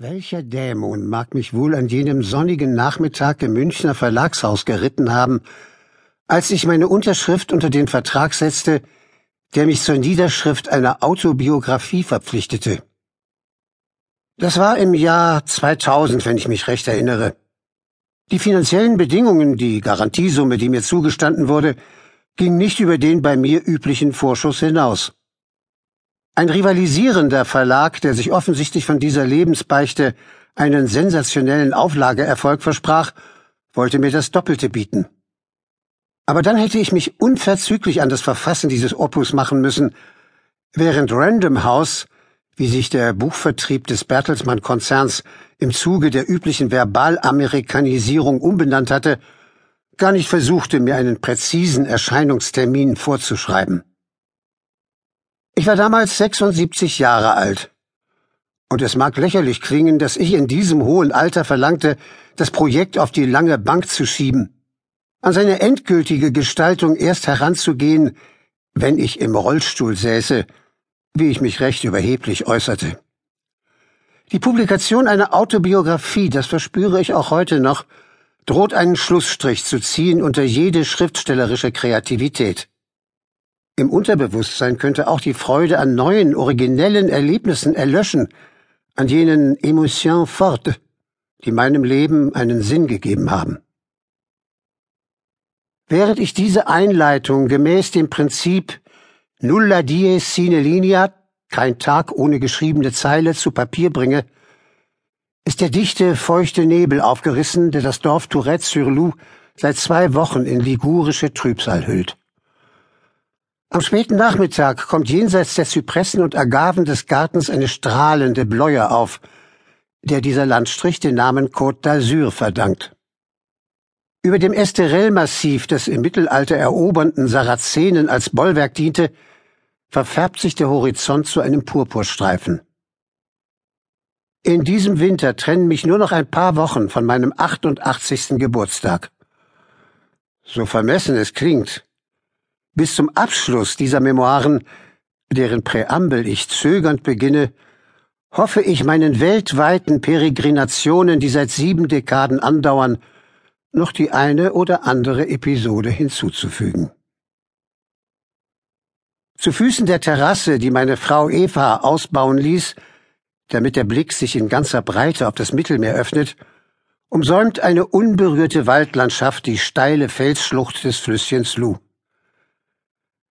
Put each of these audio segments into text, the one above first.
Welcher Dämon mag mich wohl an jenem sonnigen Nachmittag im Münchner Verlagshaus geritten haben, als ich meine Unterschrift unter den Vertrag setzte, der mich zur Niederschrift einer Autobiografie verpflichtete. Das war im Jahr 2000, wenn ich mich recht erinnere. Die finanziellen Bedingungen, die Garantiesumme, die mir zugestanden wurde, ging nicht über den bei mir üblichen Vorschuss hinaus. Ein rivalisierender Verlag, der sich offensichtlich von dieser Lebensbeichte einen sensationellen Auflageerfolg versprach, wollte mir das Doppelte bieten. Aber dann hätte ich mich unverzüglich an das Verfassen dieses Opus machen müssen, während Random House, wie sich der Buchvertrieb des Bertelsmann-Konzerns im Zuge der üblichen Verbalamerikanisierung umbenannt hatte, gar nicht versuchte, mir einen präzisen Erscheinungstermin vorzuschreiben. Ich war damals 76 Jahre alt. Und es mag lächerlich klingen, dass ich in diesem hohen Alter verlangte, das Projekt auf die lange Bank zu schieben, an seine endgültige Gestaltung erst heranzugehen, wenn ich im Rollstuhl säße, wie ich mich recht überheblich äußerte. Die Publikation einer Autobiografie, das verspüre ich auch heute noch, droht einen Schlussstrich zu ziehen unter jede schriftstellerische Kreativität. Im Unterbewusstsein könnte auch die Freude an neuen, originellen Erlebnissen erlöschen, an jenen Emotions fortes, die meinem Leben einen Sinn gegeben haben. Während ich diese Einleitung gemäß dem Prinzip Nulla die sine linea, kein Tag ohne geschriebene Zeile, zu Papier bringe, ist der dichte, feuchte Nebel aufgerissen, der das Dorf Tourette-sur-Loup seit zwei Wochen in ligurische Trübsal hüllt. Am späten Nachmittag kommt jenseits der Zypressen und Agaven des Gartens eine strahlende Bläue auf, der dieser Landstrich den Namen Côte d'Azur verdankt. Über dem Esterel-Massiv, das im Mittelalter erobernden Sarazenen als Bollwerk diente, verfärbt sich der Horizont zu einem Purpurstreifen. In diesem Winter trennen mich nur noch ein paar Wochen von meinem 88. Geburtstag. So vermessen es klingt, bis zum Abschluss dieser Memoiren, deren Präambel ich zögernd beginne, hoffe ich meinen weltweiten Peregrinationen, die seit sieben Dekaden andauern, noch die eine oder andere Episode hinzuzufügen. Zu Füßen der Terrasse, die meine Frau Eva ausbauen ließ, damit der Blick sich in ganzer Breite auf das Mittelmeer öffnet, umsäumt eine unberührte Waldlandschaft die steile Felsschlucht des Flüsschens Lou.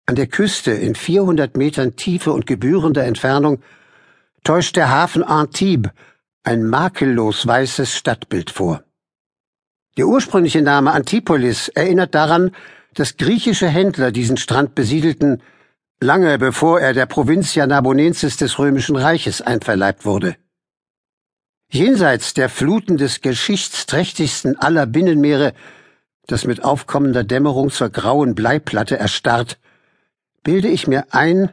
An der Küste in 400 Metern Tiefe und gebührender Entfernung täuscht der Hafen Antibes ein makellos weißes Stadtbild vor. Der ursprüngliche Name Antipolis erinnert daran, dass griechische Händler diesen Strand besiedelten, lange bevor er der Provincia Narbonensis des Römischen Reiches einverleibt wurde. Jenseits der Fluten des geschichtsträchtigsten aller Binnenmeere, das mit aufkommender Dämmerung zur grauen Bleiplatte erstarrt, bilde ich mir ein,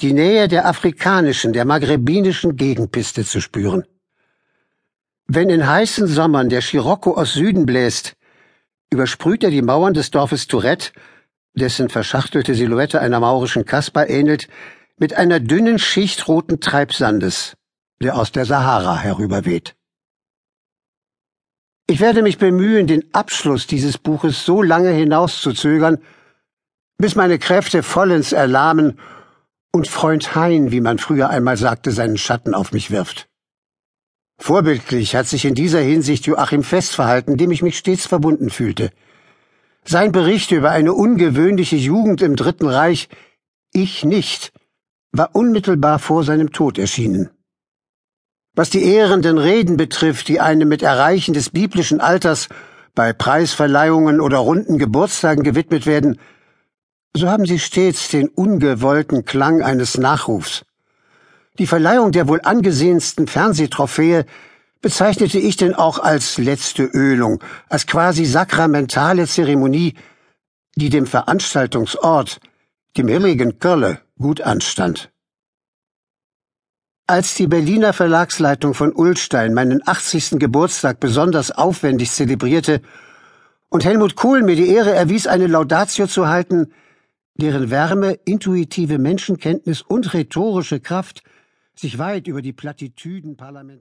die Nähe der afrikanischen, der maghrebinischen Gegenpiste zu spüren. Wenn in heißen Sommern der Scirocco aus Süden bläst, übersprüht er die Mauern des Dorfes Tourette, dessen verschachtelte Silhouette einer maurischen Kasper ähnelt, mit einer dünnen Schicht roten Treibsandes, der aus der Sahara herüberweht. Ich werde mich bemühen, den Abschluss dieses Buches so lange hinauszuzögern, bis meine Kräfte vollends erlahmen und Freund Hein, wie man früher einmal sagte, seinen Schatten auf mich wirft. Vorbildlich hat sich in dieser Hinsicht Joachim Fest verhalten, dem ich mich stets verbunden fühlte. Sein Bericht über eine ungewöhnliche Jugend im Dritten Reich, ich nicht, war unmittelbar vor seinem Tod erschienen. Was die ehrenden Reden betrifft, die einem mit Erreichen des biblischen Alters bei Preisverleihungen oder runden Geburtstagen gewidmet werden, so haben sie stets den ungewollten Klang eines Nachrufs. Die Verleihung der wohl angesehensten Fernsehtrophäe bezeichnete ich denn auch als letzte Ölung, als quasi sakramentale Zeremonie, die dem Veranstaltungsort, dem hilligen Kölle, gut anstand. Als die Berliner Verlagsleitung von Ullstein meinen 80. Geburtstag besonders aufwendig zelebrierte und Helmut Kohl mir die Ehre erwies, eine Laudatio zu halten, deren Wärme, intuitive Menschenkenntnis und rhetorische Kraft sich weit über die Plattitüden Parlament